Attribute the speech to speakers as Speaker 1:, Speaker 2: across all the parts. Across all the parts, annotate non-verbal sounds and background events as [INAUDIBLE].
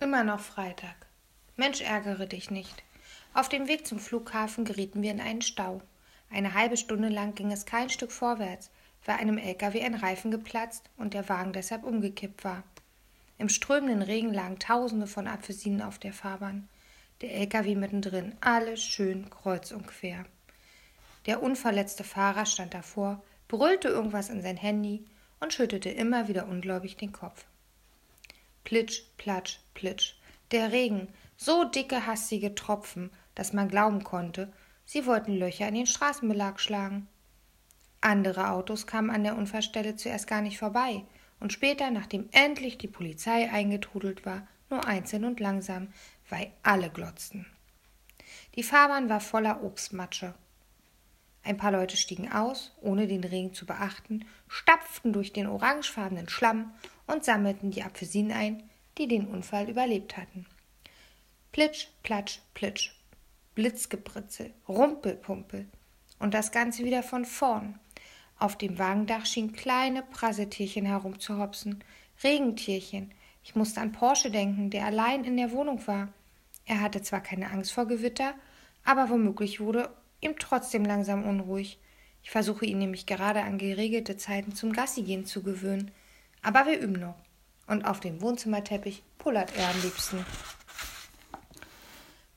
Speaker 1: Immer noch Freitag. Mensch, ärgere dich nicht. Auf dem Weg zum Flughafen gerieten wir in einen Stau. Eine halbe Stunde lang ging es kein Stück vorwärts, weil einem LKW ein Reifen geplatzt und der Wagen deshalb umgekippt war. Im strömenden Regen lagen Tausende von Apfelsinen auf der Fahrbahn. Der LKW mittendrin, alles schön kreuz und quer. Der unverletzte Fahrer stand davor, brüllte irgendwas in sein Handy und schüttelte immer wieder ungläubig den Kopf. Plitsch, platsch, plitsch. Der Regen, so dicke, hastige Tropfen, dass man glauben konnte, sie wollten Löcher in den Straßenbelag schlagen. Andere Autos kamen an der Unfallstelle zuerst gar nicht vorbei und später, nachdem endlich die Polizei eingetrudelt war, nur einzeln und langsam, weil alle glotzten. Die Fahrbahn war voller Obstmatsche. Ein paar Leute stiegen aus, ohne den Regen zu beachten, stapften durch den orangefarbenen Schlamm und sammelten die Apfelsinen ein, die den Unfall überlebt hatten. Plitsch, platsch, plitsch, Blitzgebritzel, Rumpelpumpel und das Ganze wieder von vorn. Auf dem Wagendach schienen kleine Prassetierchen herumzuhopsen, Regentierchen. Ich musste an Porsche denken, der allein in der Wohnung war. Er hatte zwar keine Angst vor Gewitter, aber womöglich wurde ihm trotzdem langsam unruhig. Ich versuche ihn nämlich gerade an geregelte Zeiten zum Gassigehen zu gewöhnen. Aber wir üben noch. Und auf dem Wohnzimmerteppich pullert er am liebsten.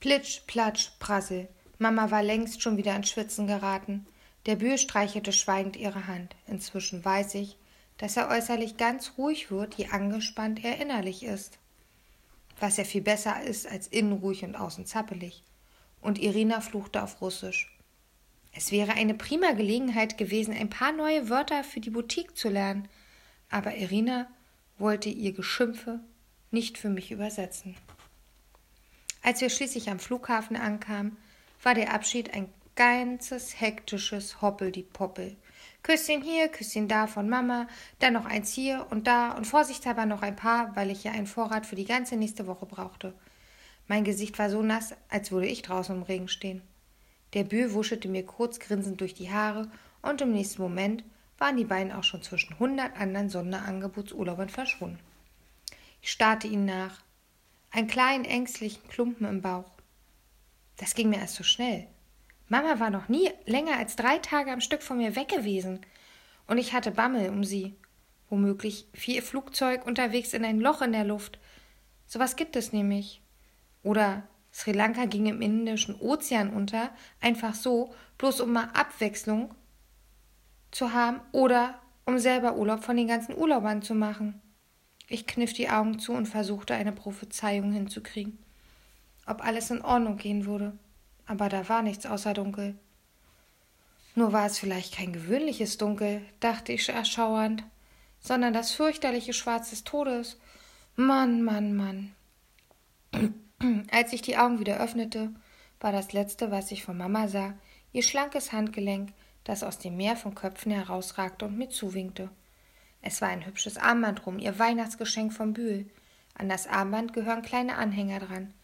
Speaker 1: Plitsch, platsch, prassel. Mama war längst schon wieder ins Schwitzen geraten. Der Bühl streichelte schweigend ihre Hand. Inzwischen weiß ich, dass er äußerlich ganz ruhig wird, je angespannt er innerlich ist. Was ja viel besser ist als innen ruhig und außen zappelig. Und Irina fluchte auf Russisch. Es wäre eine prima Gelegenheit gewesen, ein paar neue Wörter für die Boutique zu lernen, aber Irina wollte ihr Geschimpfe nicht für mich übersetzen. Als wir schließlich am Flughafen ankamen, war der Abschied ein ganzes hektisches Hoppel-die-Poppel. Küsschen hier, Küsschen da von Mama, dann noch eins hier und da und vorsichtshalber noch ein paar, weil ich ja einen Vorrat für die ganze nächste Woche brauchte. Mein Gesicht war so nass, als würde ich draußen im Regen stehen. Der Bö wuschelte mir kurz grinsend durch die Haare und im nächsten Moment waren die beiden auch schon zwischen hundert anderen Sonderangebotsurlaubern verschwunden. Ich starrte ihnen nach, einen kleinen ängstlichen Klumpen im Bauch. Das ging mir erst so schnell. Mama war noch nie länger als drei Tage am Stück von mir weg gewesen. Und ich hatte Bammel um sie. Womöglich fiel ihr Flugzeug unterwegs in ein Loch in der Luft. Sowas gibt es nämlich. Oder Sri Lanka ging im Indischen Ozean unter, einfach so, bloß um mal Abwechslung zu haben oder um selber Urlaub von den ganzen Urlaubern zu machen. Ich kniff die Augen zu und versuchte eine Prophezeiung hinzukriegen. Ob alles in Ordnung gehen würde aber da war nichts außer Dunkel. Nur war es vielleicht kein gewöhnliches Dunkel, dachte ich erschauernd, sondern das fürchterliche Schwarz des Todes. Mann, Mann, Mann. Als ich die Augen wieder öffnete, war das Letzte, was ich von Mama sah, ihr schlankes Handgelenk, das aus dem Meer von Köpfen herausragte und mir zuwinkte. Es war ein hübsches Armband rum, ihr Weihnachtsgeschenk vom Bühl. An das Armband gehören kleine Anhänger dran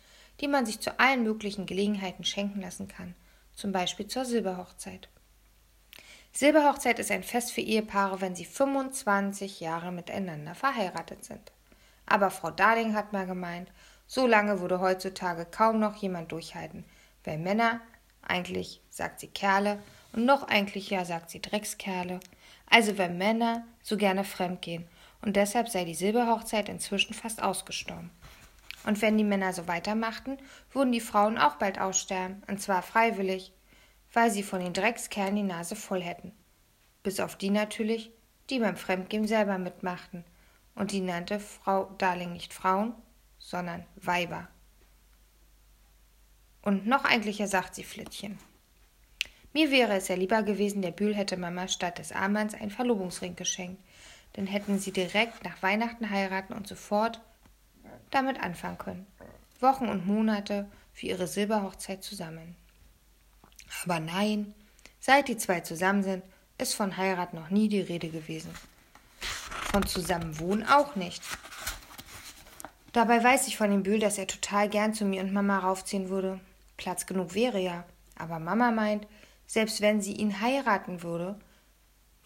Speaker 1: die man sich zu allen möglichen Gelegenheiten schenken lassen kann, zum Beispiel zur Silberhochzeit. Silberhochzeit ist ein Fest für Ehepaare, wenn sie 25 Jahre miteinander verheiratet sind. Aber Frau Darling hat mal gemeint, so lange würde heutzutage kaum noch jemand durchhalten, weil Männer, eigentlich sagt sie Kerle, und noch eigentlicher sagt sie Dreckskerle, also wenn Männer so gerne fremdgehen, und deshalb sei die Silberhochzeit inzwischen fast ausgestorben. Und wenn die Männer so weitermachten, würden die Frauen auch bald aussterben, und zwar freiwillig, weil sie von den Dreckskerlen die Nase voll hätten. Bis auf die natürlich, die beim Fremdgehen selber mitmachten. Und die nannte Frau Darling nicht Frauen, sondern Weiber. Und noch eigentlicher sagt sie Flittchen. Mir wäre es ja lieber gewesen, der Bühl hätte Mama statt des Armbands einen Verlobungsring geschenkt. Dann hätten sie direkt nach Weihnachten heiraten und sofort damit anfangen können. Wochen und Monate für ihre Silberhochzeit zusammen. Aber nein, seit die zwei zusammen sind, ist von Heirat noch nie die Rede gewesen. Von Zusammenwohnen auch nicht. Dabei weiß ich von dem Bühl, dass er total gern zu mir und Mama raufziehen würde. Platz genug wäre ja. Aber Mama meint, selbst wenn sie ihn heiraten würde,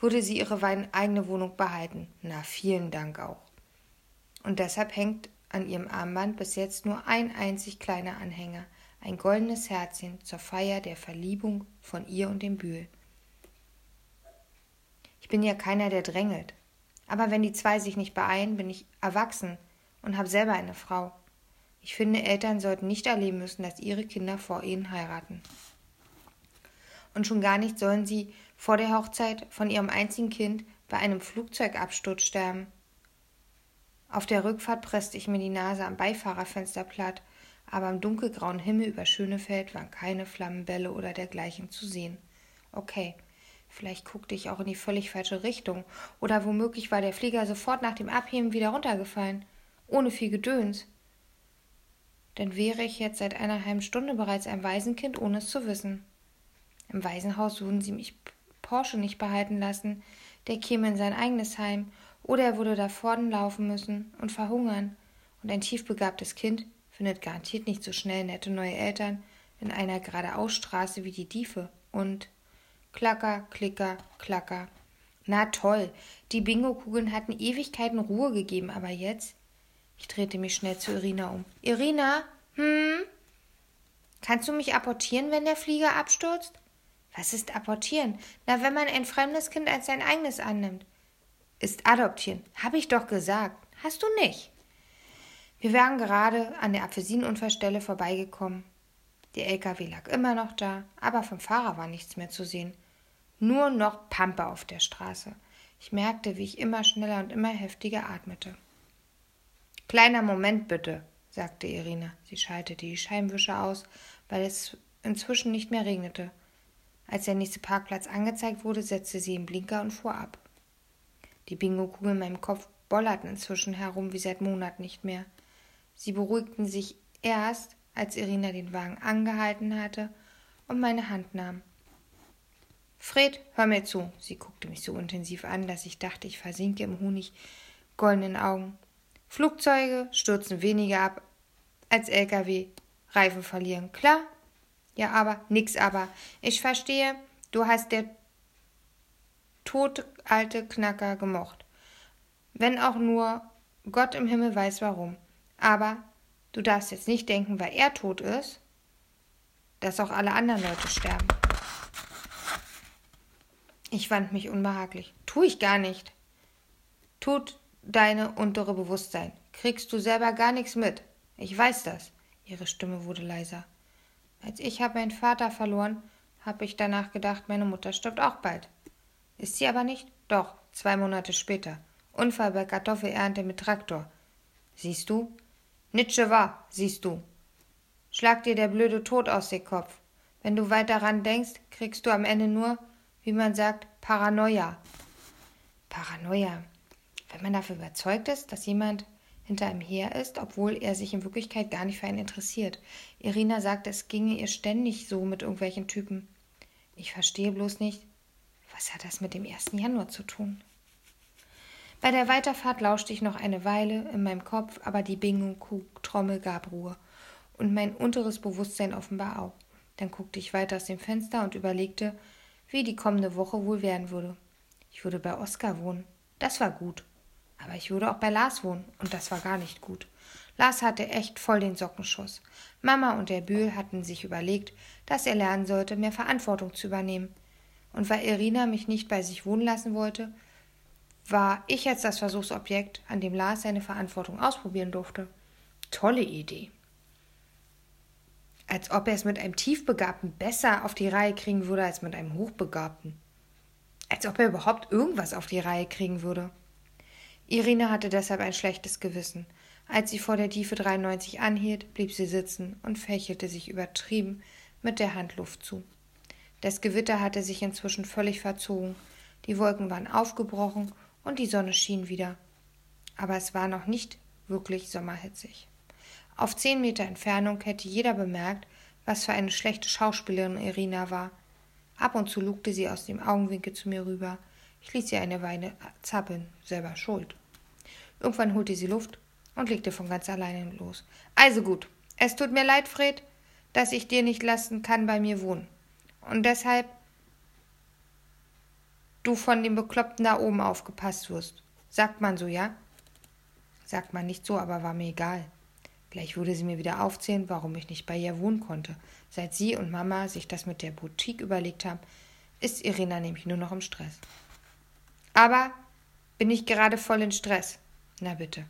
Speaker 1: würde sie ihre eigene Wohnung behalten. Na, vielen Dank auch. Und deshalb hängt an ihrem Armband bis jetzt nur ein einzig kleiner Anhänger, ein goldenes Herzchen zur Feier der Verliebung von ihr und dem Bühl. Ich bin ja keiner, der drängelt. Aber wenn die zwei sich nicht beeilen, bin ich erwachsen und habe selber eine Frau. Ich finde, Eltern sollten nicht erleben müssen, dass ihre Kinder vor ihnen heiraten. Und schon gar nicht sollen sie vor der Hochzeit von ihrem einzigen Kind bei einem Flugzeugabsturz sterben. Auf der Rückfahrt presste ich mir die Nase am Beifahrerfenster platt, aber am dunkelgrauen Himmel über Schönefeld waren keine Flammenbälle oder dergleichen zu sehen. Okay, vielleicht guckte ich auch in die völlig falsche Richtung, oder womöglich war der Flieger sofort nach dem Abheben wieder runtergefallen, ohne viel Gedöns. Denn wäre ich jetzt seit einer halben Stunde bereits ein Waisenkind, ohne es zu wissen. Im Waisenhaus würden sie mich Porsche nicht behalten lassen, der käme in sein eigenes Heim, oder er würde da vorn laufen müssen und verhungern. Und ein tiefbegabtes Kind findet garantiert nicht so schnell nette neue Eltern in einer geradeausstraße wie die Diefe. Und klacker, klicker, klacker. Na toll, die Bingo-Kugeln hatten Ewigkeiten Ruhe gegeben, aber jetzt? Ich drehte mich schnell zu Irina um. Irina? Hm? Kannst du mich apportieren, wenn der Flieger abstürzt? Was ist apportieren? Na, wenn man ein fremdes Kind als sein eigenes annimmt. Ist adoptieren. Hab ich doch gesagt. Hast du nicht. Wir waren gerade an der Apfelsinenunfallstelle vorbeigekommen. Der LKW lag immer noch da, aber vom Fahrer war nichts mehr zu sehen. Nur noch Pampe auf der Straße. Ich merkte, wie ich immer schneller und immer heftiger atmete. Kleiner Moment bitte, sagte Irina. Sie schaltete die Scheibenwischer aus, weil es inzwischen nicht mehr regnete. Als der nächste Parkplatz angezeigt wurde, setzte sie den Blinker und fuhr ab. Die Bingo-Kugeln in meinem Kopf bollerten inzwischen herum wie seit Monaten nicht mehr. Sie beruhigten sich erst, als Irina den Wagen angehalten hatte und meine Hand nahm. Fred, hör mir zu. Sie guckte mich so intensiv an, dass ich dachte, ich versinke im Honig goldenen Augen. Flugzeuge stürzen weniger ab als Lkw. Reifen verlieren, klar? Ja, aber, nix aber. Ich verstehe, du hast der totalte Knacker gemocht. Wenn auch nur Gott im Himmel weiß warum. Aber du darfst jetzt nicht denken, weil er tot ist, dass auch alle anderen Leute sterben. Ich wand mich unbehaglich. Tu ich gar nicht. Tut deine untere Bewusstsein. Kriegst du selber gar nichts mit. Ich weiß das. Ihre Stimme wurde leiser. Als ich habe meinen Vater verloren, habe ich danach gedacht, meine Mutter stirbt auch bald. Ist sie aber nicht? Doch, zwei Monate später. Unfall bei Kartoffelernte mit Traktor. Siehst du? Nitsche war, siehst du. Schlag dir der blöde Tod aus dem Kopf. Wenn du weiter ran denkst, kriegst du am Ende nur, wie man sagt, Paranoia. Paranoia. Wenn man dafür überzeugt ist, dass jemand hinter ihm her ist, obwohl er sich in Wirklichkeit gar nicht für einen interessiert. Irina sagt, es ginge ihr ständig so mit irgendwelchen Typen. Ich verstehe bloß nicht, was hat das mit dem 1. Januar zu tun? Bei der Weiterfahrt lauschte ich noch eine Weile in meinem Kopf, aber die Bingo-Trommel gab Ruhe und mein unteres Bewusstsein offenbar auch. Dann guckte ich weiter aus dem Fenster und überlegte, wie die kommende Woche wohl werden würde. Ich würde bei Oskar wohnen. Das war gut. Aber ich würde auch bei Lars wohnen, und das war gar nicht gut. Lars hatte echt voll den Sockenschuss. Mama und der Bühl hatten sich überlegt, dass er lernen sollte, mehr Verantwortung zu übernehmen. Und weil Irina mich nicht bei sich wohnen lassen wollte, war ich jetzt das Versuchsobjekt, an dem Lars seine Verantwortung ausprobieren durfte. Tolle Idee. Als ob er es mit einem Tiefbegabten besser auf die Reihe kriegen würde als mit einem Hochbegabten. Als ob er überhaupt irgendwas auf die Reihe kriegen würde. Irina hatte deshalb ein schlechtes Gewissen. Als sie vor der Tiefe 93 anhielt, blieb sie sitzen und fächelte sich übertrieben mit der Hand Luft zu. Das Gewitter hatte sich inzwischen völlig verzogen, die Wolken waren aufgebrochen und die Sonne schien wieder. Aber es war noch nicht wirklich sommerhitzig. Auf zehn Meter Entfernung hätte jeder bemerkt, was für eine schlechte Schauspielerin Irina war. Ab und zu lugte sie aus dem Augenwinkel zu mir rüber. Ich ließ sie eine Weile zappeln, selber schuld. Irgendwann holte sie Luft und legte von ganz alleine los. Also gut, es tut mir leid, Fred, dass ich dir nicht lassen kann bei mir wohnen. Und deshalb du von dem Bekloppten da oben aufgepasst wirst. Sagt man so, ja? Sagt man nicht so, aber war mir egal. Gleich würde sie mir wieder aufzählen, warum ich nicht bei ihr wohnen konnte. Seit sie und Mama sich das mit der Boutique überlegt haben, ist Irina nämlich nur noch im Stress. Aber bin ich gerade voll in Stress? Na bitte.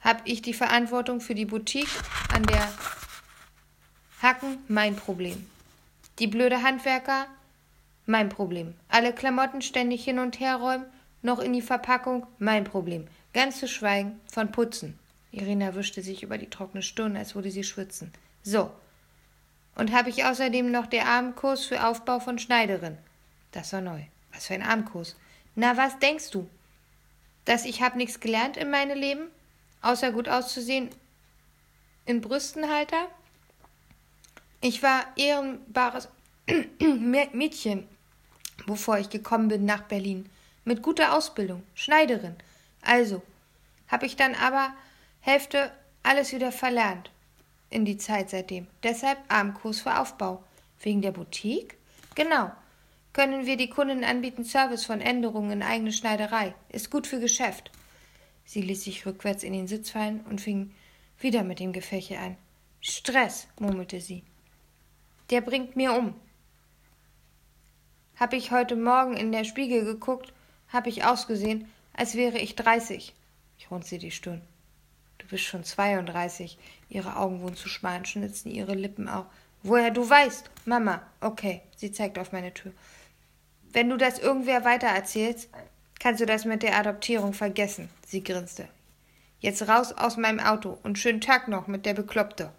Speaker 1: Hab ich die Verantwortung für die Boutique an der Hacken? Mein Problem. Die blöde Handwerker? Mein Problem. Alle Klamotten ständig hin und her räumen, noch in die Verpackung? Mein Problem. Ganz zu schweigen von Putzen. Irina wischte sich über die trockene Stirn, als würde sie schwitzen. So. Und habe ich außerdem noch der Abendkurs für Aufbau von Schneiderin. Das war neu. Was für ein Abendkurs. Na, was denkst du? Dass ich hab nichts gelernt in meinem Leben? Außer gut auszusehen in Brüstenhalter? Ich war ehrenbares [CLEARS THROAT] Mädchen, bevor ich gekommen bin nach Berlin. Mit guter Ausbildung, Schneiderin. Also, hab ich dann aber Hälfte alles wieder verlernt in die Zeit seitdem. Deshalb Abendkurs für Aufbau. Wegen der Boutique? Genau. Können wir die Kunden anbieten Service von Änderungen in eigene Schneiderei. Ist gut für Geschäft. Sie ließ sich rückwärts in den Sitz fallen und fing wieder mit dem Gefäche an. Stress, murmelte sie. Der bringt mir um. Hab ich heute Morgen in der Spiegel geguckt, hab ich ausgesehen, als wäre ich dreißig. Ich runzte die Stirn bist schon 32. Ihre Augen wurden zu schmal und schnitzten ihre Lippen auch. Woher du weißt? Mama. Okay, sie zeigt auf meine Tür. Wenn du das irgendwer weitererzählst, kannst du das mit der Adoptierung vergessen. Sie grinste. Jetzt raus aus meinem Auto und schönen Tag noch mit der Bekloppte.